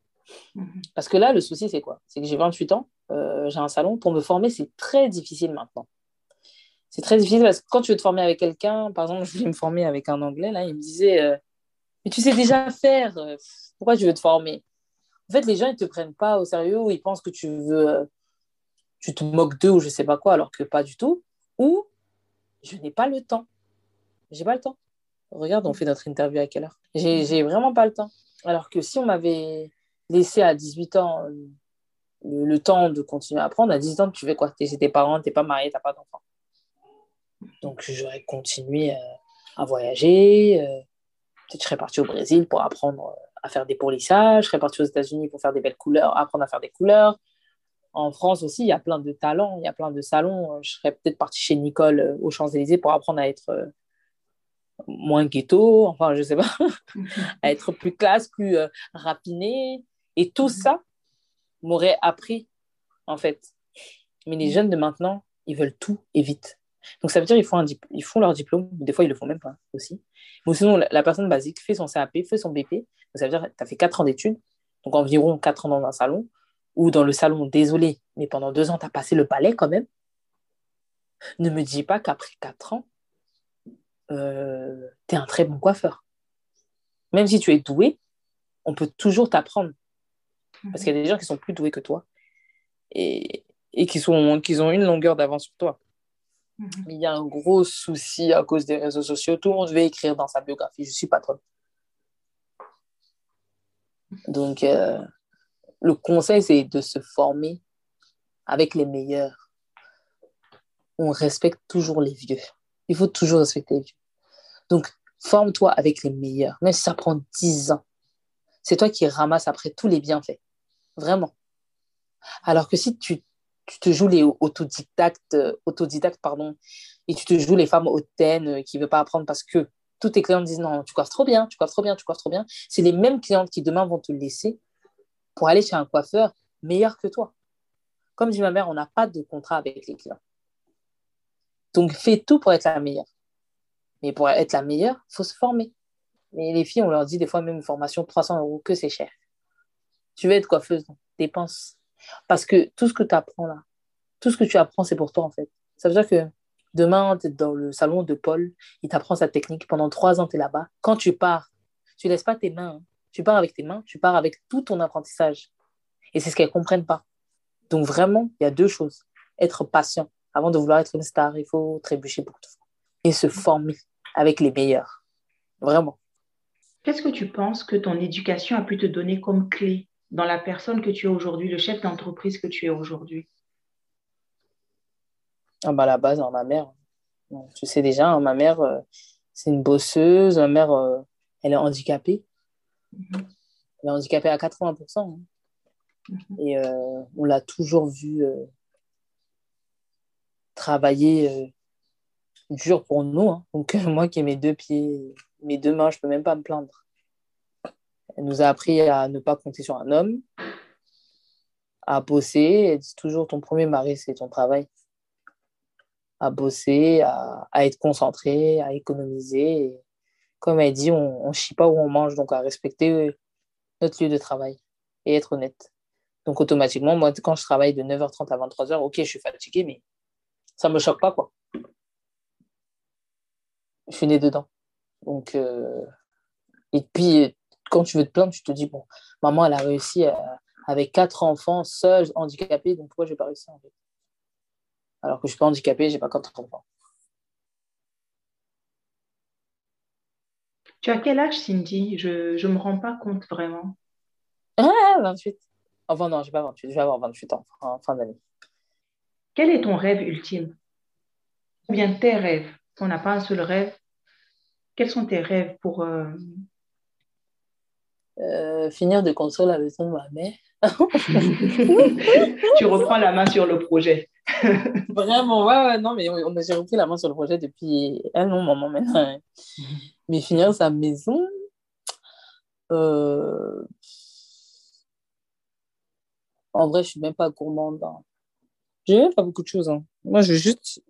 Mhm. Parce que là, le souci, c'est quoi? C'est que j'ai 28 ans, euh, j'ai un salon. Pour me former, c'est très difficile maintenant. C'est très difficile parce que quand tu veux te former avec quelqu'un, par exemple, je voulais me former avec un Anglais, là, il me disait, euh, Mais tu sais déjà faire. euh, Pourquoi tu veux te former? En fait, les gens, ils te prennent pas au sérieux ou ils pensent que tu veux. euh, Tu te moques d'eux ou je sais pas quoi, alors que pas du tout. Ou je n'ai pas le temps. J'ai pas le temps. Regarde, on fait notre interview à quelle heure? J'ai vraiment pas le temps. Alors que si on m'avait laissé à 18 ans euh, le, temps de continuer à apprendre, à 18 ans, tu fais quoi? T'es chez tes parents, t'es pas marié, t'as pas d'enfant. Donc j'aurais continué à voyager. Peut-être je serais partie au Brésil pour apprendre euh, à faire des polissages. Je serais partie aux États-Unis pour faire des belles couleurs, apprendre à faire des couleurs. En France aussi, il y a plein de talents, il y a plein de salons. Euh, Je serais peut-être partie chez Nicole euh, aux Champs-Élysées pour apprendre à être moins ghetto, enfin, je sais pas, à être plus classe, plus euh, raffiné. Et tout ça m'aurait appris, en fait. Mais les jeunes de maintenant, ils veulent tout et vite. Donc, ça veut dire qu'ils font, un dip- ils font leur diplôme, des fois, ils le font même pas aussi. Ou sinon, la, la personne basique fait son CAP, fait son BP. Donc, ça veut dire que tu as fait 4 ans d'études, donc environ 4 ans dans un salon, ou dans le salon, désolé, mais pendant 2 ans, tu as passé le palais quand même. Ne me dis pas qu'après 4 ans, euh, tu es un très bon coiffeur. Même si tu es doué, on peut toujours t'apprendre. Parce qu'il y a des gens qui sont plus doués que toi et, et qui, sont, qui ont une longueur d'avance sur toi. Mhm. Il y a un gros souci à cause des réseaux sociaux. Tout le monde veut écrire dans sa biographie Je suis patronne. Donc, euh, le conseil, c'est de se former avec les meilleurs. On respecte toujours les vieux. Il faut toujours respecter les vieux. Donc, forme-toi avec les meilleurs, même si ça prend 10 ans. C'est toi qui ramasses après tous les bienfaits. Vraiment. Alors que si tu, tu te joues les autodidactes, euh, autodidactes pardon, et tu te joues les femmes hautaines euh, qui ne veulent pas apprendre parce que tous tes clients disent non, tu coiffes trop bien, tu coiffes trop bien, tu coiffes trop bien, c'est les mêmes clientes qui demain vont te laisser pour aller chez un coiffeur meilleur que toi. Comme dit ma mère, on n'a pas de contrat avec les clients. Donc fais tout pour être la meilleure. Mais pour être la meilleure, il faut se former. Mais les filles, on leur dit des fois même une formation 300 euros, que c'est cher. Tu veux être coiffeuse, dépense. Parce que tout ce que tu apprends là, tout ce que tu apprends, c'est pour toi en fait. Ça veut dire que demain, tu es dans le salon de Paul, il t'apprend sa technique. Pendant trois ans, tu es là-bas. Quand tu pars, tu laisses pas tes mains. hein. Tu pars avec tes mains, tu pars avec tout ton apprentissage. Et c'est ce qu'elles ne comprennent pas. Donc vraiment, il y a deux choses. Être patient. Avant de vouloir être une star, il faut trébucher de fois. Et se former avec les meilleurs. Vraiment. Qu'est-ce que tu penses que ton éducation a pu te donner comme clé dans la personne que tu es aujourd'hui, le chef d'entreprise que tu es aujourd'hui? Ah bah, à la base, hein, ma mère, tu sais déjà, hein, ma mère, euh, c'est une bosseuse. Ma mère, euh, elle est handicapée. Mhm. Elle est handicapée à 80%. hein. Mhm. Et euh, on l'a toujours vue travailler dur pour nous. hein. Donc, moi qui ai mes deux pieds, mes deux mains, je peux même pas me plaindre. Elle nous a appris à ne pas compter sur un homme, à bosser. Elle toujours ton premier mari, c'est ton travail. À bosser, à, être concentré, à économiser. Comme elle dit, on ne chie pas où on mange, donc à respecter notre lieu de travail et être honnête. Donc automatiquement, moi, quand je travaille de 9h30 à 23h, ok, je suis fatiguée, mais ça ne me choque pas, quoi. Je suis née dedans. Donc, euh, et puis, quand tu veux te plaindre, tu te dis, bon, maman, elle a réussi euh, avec quatre enfants, seule, handicapée, donc pourquoi je n'ai pas réussi en fait? Alors que je ne suis pas handicapée, je n'ai pas quatre enfants. Tu as quel âge, Cindy? Je ne me rends pas compte vraiment. Ah, 28. Enfin, non, je n'ai pas 28, je vais avoir 28 ans en fin d'année. Quel est ton rêve ultime? Ou bien tes rêves? On n'a pas un seul rêve. Quels sont tes rêves pour... euh, Euh, finir de construire la maison de ma mère. tu reprends la main sur le projet. Vraiment, ouais, ouais, non, mais on, a j'ai repris la main sur le projet depuis un long moment maintenant. hein. Mais finir sa maison, euh, en vrai, je suis même pas gourmande. hein. Je n'ai même pas beaucoup de choses. hein. Moi, je veux juste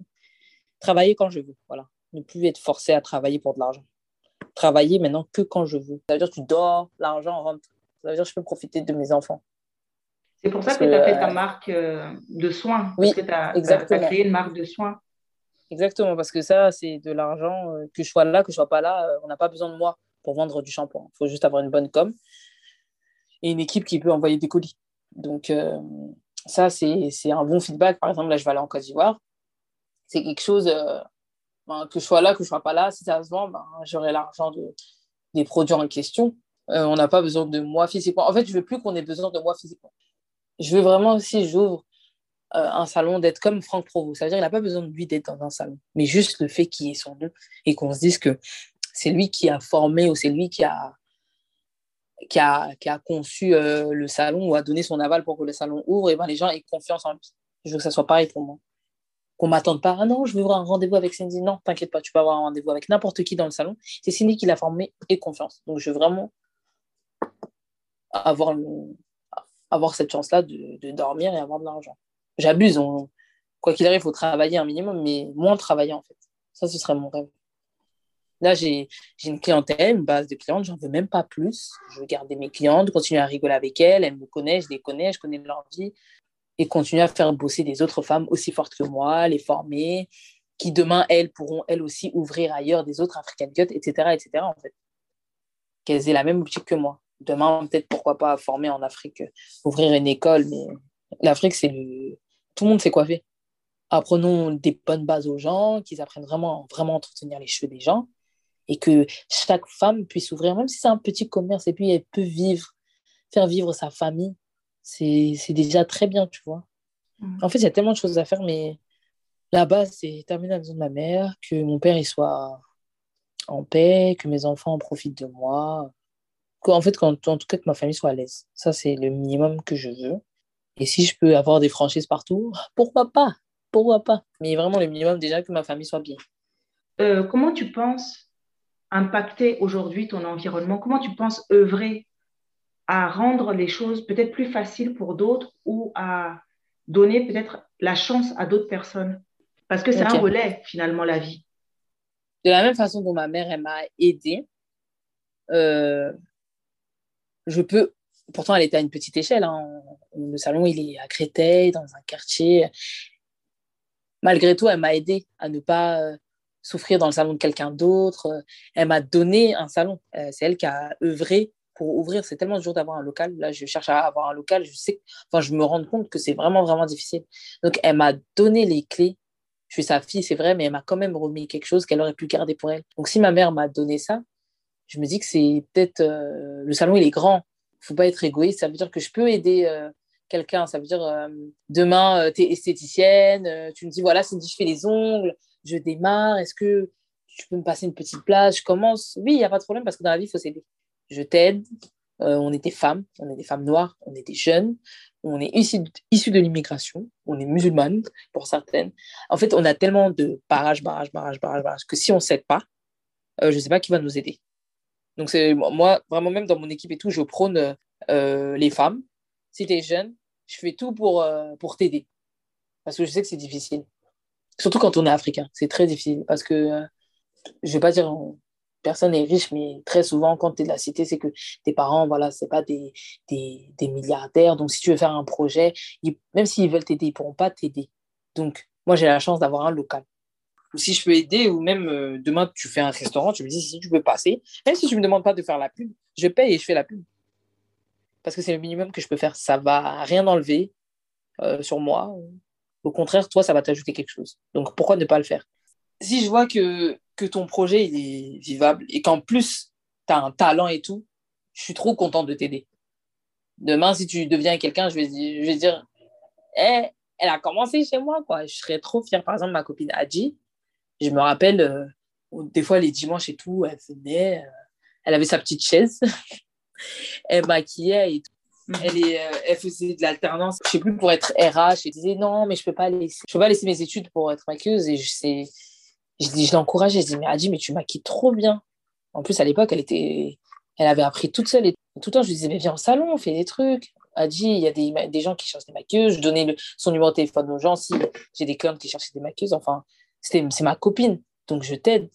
travailler quand je veux. Voilà. Ne plus être forcé à travailler pour de l'argent. Travailler maintenant que quand je veux. Ça veut dire que tu dors, l'argent rentre. Ça veut dire que je peux profiter de mes enfants. C'est pour ça Parce que que, tu as fait euh, ta marque euh, de soins. Oui, parce que tu as, exactement. créé une marque de soins. Exactement, parce que ça, c'est de l'argent, euh, que je sois là, que je sois pas là, euh, on n'a pas besoin de moi pour vendre du shampoing. Il faut juste avoir une bonne com et une équipe qui peut envoyer des colis. Donc, euh, ça, c'est un bon feedback. Par exemple, là, je vais aller en Côte d'Ivoire. C'est quelque chose, euh, que je sois là, que je sois pas là, si ça se vend, ben, j'aurai l'argent de, des produits en question. Euh, on n'a pas besoin de moi physiquement. En fait, je veux plus qu'on ait besoin de moi physiquement. Je veux vraiment aussi, j'ouvre un salon, d'être comme Franck Provo. Ça veut dire qu'il n'a pas besoin de lui d'être dans un salon. Mais juste le fait qu'il ait son nom et qu'on se dise que c'est lui qui a formé ou c'est lui qui a, qui a, qui a conçu euh, le salon ou a donné son aval pour que le salon ouvre, et ben les gens aient confiance en lui. Je veux que ça soit pareil pour moi. Qu'on m'attende pas, ah non, je veux avoir un rendez-vous avec Cindy. Non, t'inquiète pas, tu peux avoir un rendez-vous avec n'importe qui dans le salon. C'est Cindy qui l'a formé et confiance. Donc je veux vraiment avoir, avoir cette chance-là de, de, dormir et avoir de l'argent. J'abuse. Quoi qu'il arrive, il faut travailler un minimum, mais moins travailler en fait. Ça, ce serait mon rêve. Là, j'ai une clientèle, une base de clientes, j'en veux même pas plus. Je veux garder mes clientes, continuer à rigoler avec elles, elles me connaissent, je les connais, je connais leur vie, et continuer à faire bosser des autres femmes aussi fortes que moi, les former, qui demain, elles pourront elles aussi ouvrir ailleurs des autres African Cut, etc., etc., en fait. Qu'elles aient la même optique que moi. Demain, peut-être, pourquoi pas former en Afrique, ouvrir une école, mais l'Afrique, c'est le... Tout le monde sait coiffer. Apprenons des bonnes bases aux gens, qu'ils apprennent vraiment, vraiment entretenir les cheveux des gens et que chaque femme puisse ouvrir, même si c'est un petit commerce, et puis elle peut vivre, faire vivre sa famille, c'est déjà très bien, tu vois. Mm. En fait, il y a tellement de choses à faire, mais la base, c'est terminer la maison de ma mère, que mon père il soit en paix, que mes enfants en profitent de moi, en fait, en tout cas, que ma famille soit à l'aise. Ça, c'est le minimum que je veux. Et si je peux avoir des franchises partout, pourquoi pas? Pourquoi pas? Mais vraiment, le minimum, déjà, que ma famille soit bien. Euh, comment tu penses impacter aujourd'hui ton environnement? Comment tu penses œuvrer à rendre les choses peut-être plus faciles pour d'autres ou à donner peut-être la chance à d'autres personnes Parce que c'est un relais, finalement, la vie. De la même façon dont ma mère, m'a aidée, euh, je peux... Pourtant, elle était à une petite échelle. Hein. Le salon, il est à Créteil, dans un quartier. Malgré tout, elle m'a aidée à ne pas euh, souffrir dans le salon de quelqu'un d'autre. Elle m'a donné un salon. Euh, c'est elle qui a œuvré pour ouvrir. C'est tellement dur d'avoir un local. Là, je cherche à avoir un local. Je sais, enfin, je me rends compte que c'est vraiment, vraiment difficile. Donc, elle m'a donné les clés. Je suis sa fille, c'est vrai, mais elle m'a quand même remis quelque chose qu'elle aurait pu garder pour elle. Donc, si ma mère m'a donné ça, je me dis que c'est peut-être euh, le salon, il est grand. Il faut pas être égoïste. Ça veut dire que je peux aider quelqu'un. Ça veut dire demain, tu es esthéticienne. tu me dis voilà, Cindy, je fais les ongles je démarre, est-ce que tu peux me passer une petite place, je commence. Oui, il n'y a pas de problème parce que dans la vie, il faut s'aider. Je t'aide. Euh, on des femmes, on est des femmes noires, on des jeunes, on est issus de, l'immigration, on est musulmanes pour certaines. En fait, on a tellement de barrages, barrages, barrages, barrages, barrages que si on ne s'aide pas, euh, je ne sais pas qui va nous aider. Donc, moi, vraiment, même dans mon équipe et tout, je prône euh, les femmes. Si tu es jeune, je fais tout pour, pour t'aider. Parce que je sais que c'est difficile. Surtout quand on est africain, c'est très difficile parce que, euh, je vais pas dire personne n'est riche, mais très souvent, quand tu es de la cité, c'est que tes parents, voilà, c'est pas des, des, des, milliardaires. Donc, si tu veux faire un projet, même s'ils veulent t'aider, ils pourront pas t'aider. Donc, moi, j'ai la chance d'avoir un local. Ou si je peux aider, ou même euh, demain, tu fais un restaurant, tu me dis si tu peux passer, même si tu me demandes pas de faire la pub, je paye et je fais la pub. Parce que c'est le minimum que je peux faire. Ça va rien enlever euh, sur moi. Au contraire, toi, ça va t'ajouter quelque chose. Donc, pourquoi ne pas le faire? Si je vois que, que ton projet il est vivable et qu'en plus, tu as un talent et tout, je suis trop contente de t'aider. Demain, si tu deviens quelqu'un, je vais, je vais dire eh, elle a commencé chez moi. quoi. Je serais trop fière. Par exemple, ma copine Adji, je me rappelle, euh, des fois, les dimanches et tout, elle venait, euh, elle avait sa petite chaise, elle maquillait et tout. Elle, est, euh, elle faisait de l'alternance, je sais plus, pour être RH. Elle disait non, mais je peux pas laisser, je peux pas laisser mes études pour être maquilleuse. Et je sais, je, dis, je l'encourage. Je dis, mais Adi, mais tu maquilles trop bien. En plus, à l'époque, elle était, elle avait appris toute seule. Et tout le temps, je lui disais, mais viens au salon, on fait des trucs. Adi, il y a des, des, gens qui cherchent des maquilleuses. Je donnais le, son numéro de téléphone aux gens si j'ai des clientes qui cherchaient des maquilleuses. Enfin, c'est ma copine. Donc, je t'aide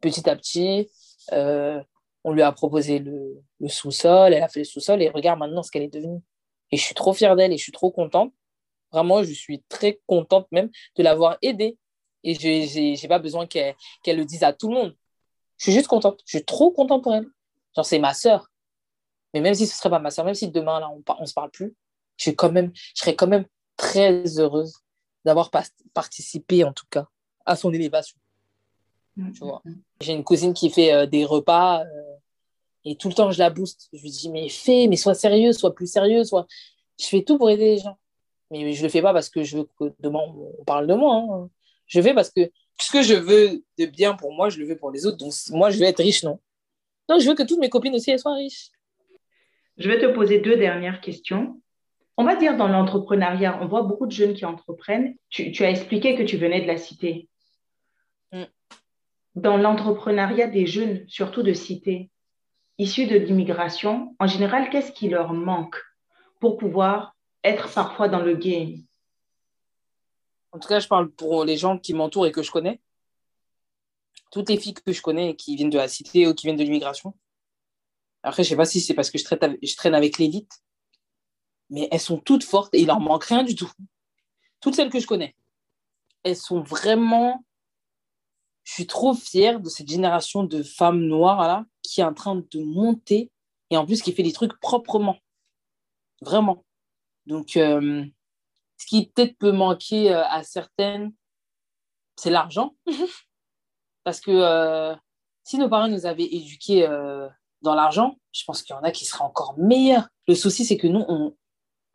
petit à petit. Euh, on lui a proposé le, sous-sol, elle a fait le sous-sol et regarde maintenant ce qu'elle est devenue. Et je suis trop fière d'elle et je suis trop contente. Vraiment, je suis très contente même de l'avoir aidée. Et je n'ai pas besoin qu'elle le dise à tout le monde. Je suis juste contente. Je suis trop contente pour elle. Genre, c'est ma sœur. Mais même si ce serait pas ma sœur, même si demain, là, on, on se parle plus, je, suis quand même, je serais quand même très heureuse d'avoir participé, en tout cas, à son élévation. Mm, Tu vois. mm, mm. J'ai une cousine qui fait euh, des repas euh, et tout le temps, je la booste. Je lui dis, mais fais, mais sois sérieux, sois plus sérieux, sois... Je fais tout pour aider les gens. Mais je le fais pas parce que je veux que demain, on parle de moi. hein. Je le fais parce que ce que je veux de bien pour moi, je le veux pour les autres. Donc, moi, je veux être riche, non? Non, je veux que toutes mes copines aussi, elles soient riches. Je vais te poser deux dernières questions. On va dire dans l'entrepreneuriat, on voit beaucoup de jeunes qui entreprennent. Tu, tu as expliqué que tu venais de la cité. Mm. Dans l'entrepreneuriat des jeunes, surtout de cité, issus de l'immigration, en général, qu'est-ce qui leur manque pour pouvoir être parfois dans le game? En tout cas, je parle pour les gens qui m'entourent et que je connais. Toutes les filles que je connais qui viennent de la cité ou qui viennent de l'immigration. Après, je sais pas si c'est parce que je, traîne avec l'élite, mais elles sont toutes fortes et il leur manque rien du tout. Toutes celles que je connais, elles sont vraiment. Je suis trop fière de cette génération de femmes noires qui est en train de monter et en plus qui fait des trucs proprement. Vraiment. Donc, euh, ce qui peut-être peut manquer euh, à certaines, c'est l'argent. Parce que euh, si nos parents nous avaient éduqués euh, dans l'argent, je pense qu'il y en a qui seraient encore meilleurs. Le souci, c'est que nous, on,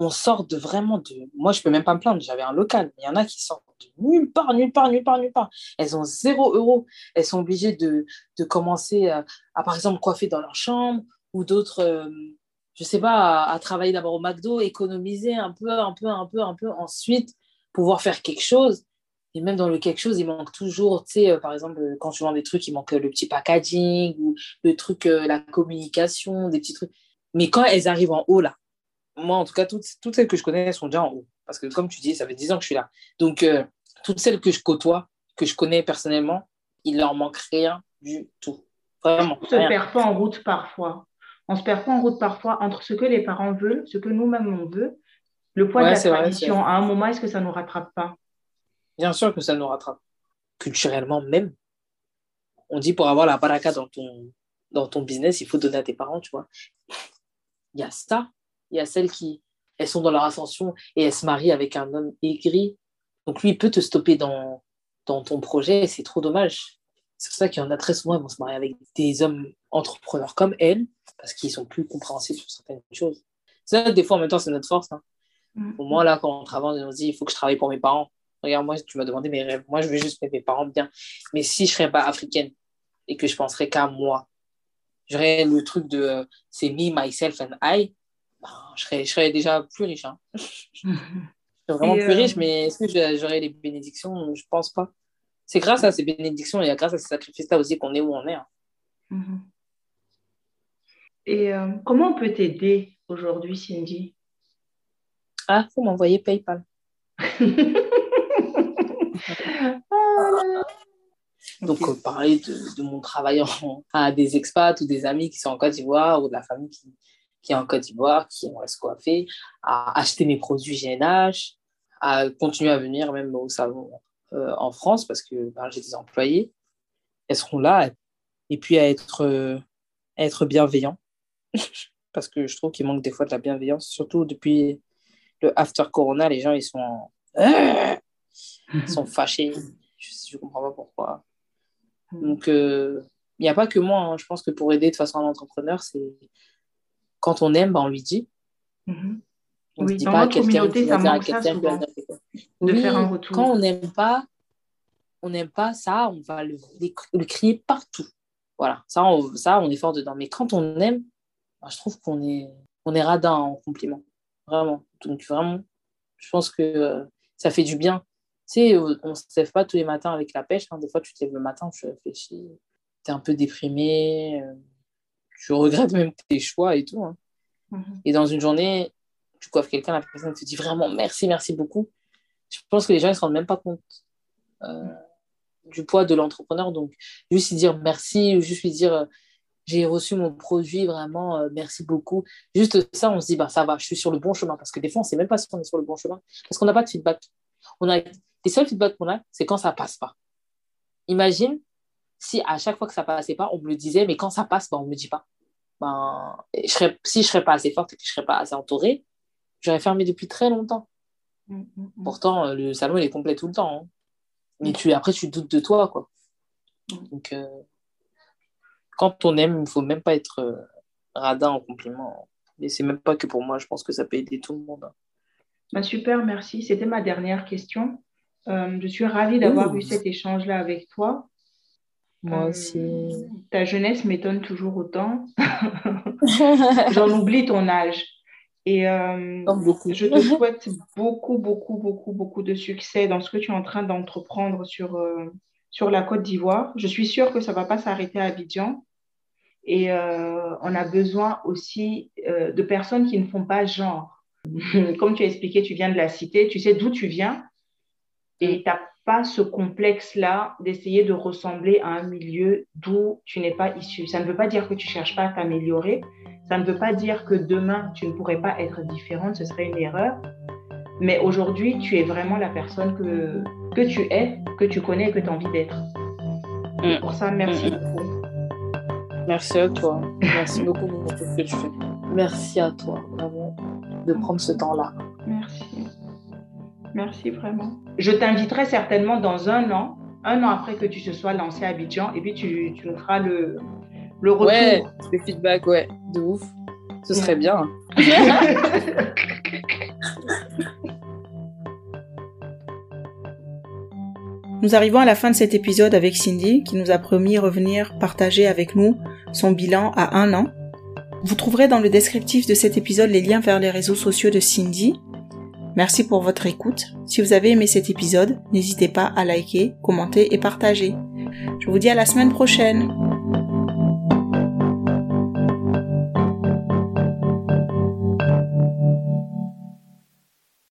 sort de vraiment de. Moi, je peux même pas me plaindre, j'avais un local, il y en a qui sortent de nulle part, nulle part, nulle part, nulle part. Elles ont zéro euro. Elles sont obligées de, de commencer à, par exemple, coiffer dans leur chambre ou d'autres. Je sais pas, à, à travailler d'abord au McDo, économiser un peu, un peu, un peu, un peu, ensuite pouvoir faire quelque chose. Et même dans le quelque chose, il manque toujours, tu sais, euh, par exemple, quand tu vends des trucs, il manque le petit packaging ou le truc, euh, la communication, des petits trucs. Mais quand elles arrivent en haut, là, moi, en tout cas, toutes, toutes celles que je connais, elles sont déjà en haut. Parce que, comme tu dis, ça fait 10 ans que je suis là. Donc, euh, toutes celles que je côtoie, que je connais personnellement, il leur manque rien du tout. Vraiment. On se rien. perd pas en route parfois. On se perd pas en route parfois entre ce que les parents veulent, ce que nous-mêmes on veut, le poids Ouais, de la tradition. vrai. À un moment, est-ce que ça nous rattrape pas? Bien sûr que ça nous rattrape. Culturellement même. On dit pour avoir la baraka dans ton, dans ton business, il faut donner à tes parents, tu vois. Il y a ça. Il y a celles qui, elles sont dans leur ascension et elles se marient avec un homme aigri. Donc lui, il peut te stopper dans, dans ton projet et c'est trop dommage. C'est pour ça qu'il y en a très souvent, ils vont se marier avec des hommes entrepreneurs comme elle, parce qu'ils sont plus compréhensifs sur certaines choses. Ça, des fois, en même temps, c'est notre force. hein. Au moins, là, quand on travaille, on se dit, il faut que je travaille pour mes parents. Regarde, moi, tu m'as demandé mes rêves. Moi, je veux juste mettre mes parents bien. Mais si je serais pas africaine et que je penserais qu'à moi, j'aurais le truc de euh, c'est me, myself and I, ben, je, serais, je serais déjà plus riche. Hein. Je serais vraiment Et, plus euh, riche, mais est-ce que j'a- j'aurais les bénédictions? Je pense pas. C'est grâce à ces bénédictions et grâce à ces sacrifices-là aussi qu'on est où on est. hein. Mhm. Et euh, comment on peut t'aider aujourd'hui, Cindy? Ah, faut m'envoyer PayPal. Donc, euh, parler de, de mon travail en- à des expats ou des amis qui sont en Côte d'Ivoire ou de la famille qui, qui est en Côte d'Ivoire, qui aimerait se coiffer, à acheter mes produits GNH, à continuer à venir même au salon euh, en France parce que ben, j'ai des employés. Elles seront là. Et puis à être, euh, à être bienveillant parce que je trouve qu'il manque des fois de la bienveillance, surtout depuis le after Corona, les gens ils sont, ils sont fâchés. Je ne comprends pas pourquoi. Donc, euh, il n'y a pas que moi. hein. Je pense que pour aider de façon à l'entrepreneur, c'est quand on aime, ben, on lui dit. Mhm. On Oui, ne dit dans pas à notre quelqu'un communauté, ça manque ça souvent, de Oui, faire un retour. Quand on n'aime pas, on n'aime pas ça, on va le, le crier partout. Voilà, ça on, ça, on est fort dedans. Mais quand on aime, je trouve qu'on est, on est radin en compliment. Vraiment. Donc, vraiment, je pense que euh, ça fait du bien. Tu sais, on ne se lève pas tous les matins avec la pêche. hein. Des fois, tu te lèves le matin, tu réfléchis, tu es un peu déprimé, euh, tu regrettes même tes choix et tout. hein. Mhm. Et dans une journée, tu coiffes quelqu'un, la personne te dit vraiment merci, merci beaucoup. Je pense que les gens ne se rendent même pas compte euh, du poids de l'entrepreneur. Donc, juste lui dire merci, ou juste lui dire j'ai reçu mon produit, vraiment, euh, merci beaucoup. Juste ça, on se dit bah, ça va, je suis sur le bon chemin. Parce que des fois, on ne sait même pas si on est sur le bon chemin. Parce qu'on n'a pas de feedback. On a, les seuls feedbacks qu'on a, c'est quand ça passe pas. Imagine si à chaque fois que ça passait pas, on me le disait, mais quand ça passe, bah, on ne me dit pas. ben, je serais, si je serais pas assez forte et que je serais pas assez entourée, j'aurais fermé depuis très longtemps. Mm, mm, mm. Pourtant, euh, le salon, il est complet tout le temps. hein. Mais tu, après, tu doutes de toi, quoi. Donc, euh, quand on aime, il ne faut même pas être euh, radin en compliment. Mais c'est même pas que pour moi, je pense que ça peut aider tout le monde. hein. Bah, super, merci. C'était ma dernière question. Euh, je suis ravie d'avoir eu cet échange-là avec toi. Moi Euh, aussi. Ta jeunesse m'étonne toujours autant. J'en oublie ton âge. Et euh, Comme beaucoup. je te souhaite beaucoup, beaucoup, beaucoup, beaucoup de succès dans ce que tu es en train d'entreprendre sur, euh, sur la Côte d'Ivoire. Je suis sûre que ça ne va pas s'arrêter à Abidjan. Et euh, on a besoin aussi euh, de personnes qui ne font pas genre. Comme tu as expliqué, tu viens de la cité, tu sais d'où tu viens et tu n'as pas ce complexe-là d'essayer de ressembler à un milieu d'où tu n'es pas issu. Ça ne veut pas dire que tu ne cherches pas à t'améliorer. Ça ne veut pas dire que demain, tu ne pourrais pas être différente. Ce serait une erreur. Mais aujourd'hui, tu es vraiment la personne que, que tu es, que tu connais et que tu as envie d'être. Mm. pour ça, merci mm. beaucoup. Merci à toi. Merci beaucoup pour tout ce que tu fais. Merci à toi, vraiment, de prendre ce temps-là. Merci. Merci vraiment. Je t'inviterai certainement dans un an, un an après que tu te sois lancé à Abidjan, et puis tu, tu nous feras le, le retour. Ouais, le feedback, ouais, de ouf. Ce serait bien. Nous arrivons à la fin de cet épisode avec Cindy qui nous a promis revenir partager avec nous son bilan à un an. Vous trouverez dans le descriptif de cet épisode les liens vers les réseaux sociaux de Cindy. Merci pour votre écoute. Si vous avez aimé cet épisode, n'hésitez pas à liker, commenter et partager. Je vous dis à la semaine prochaine.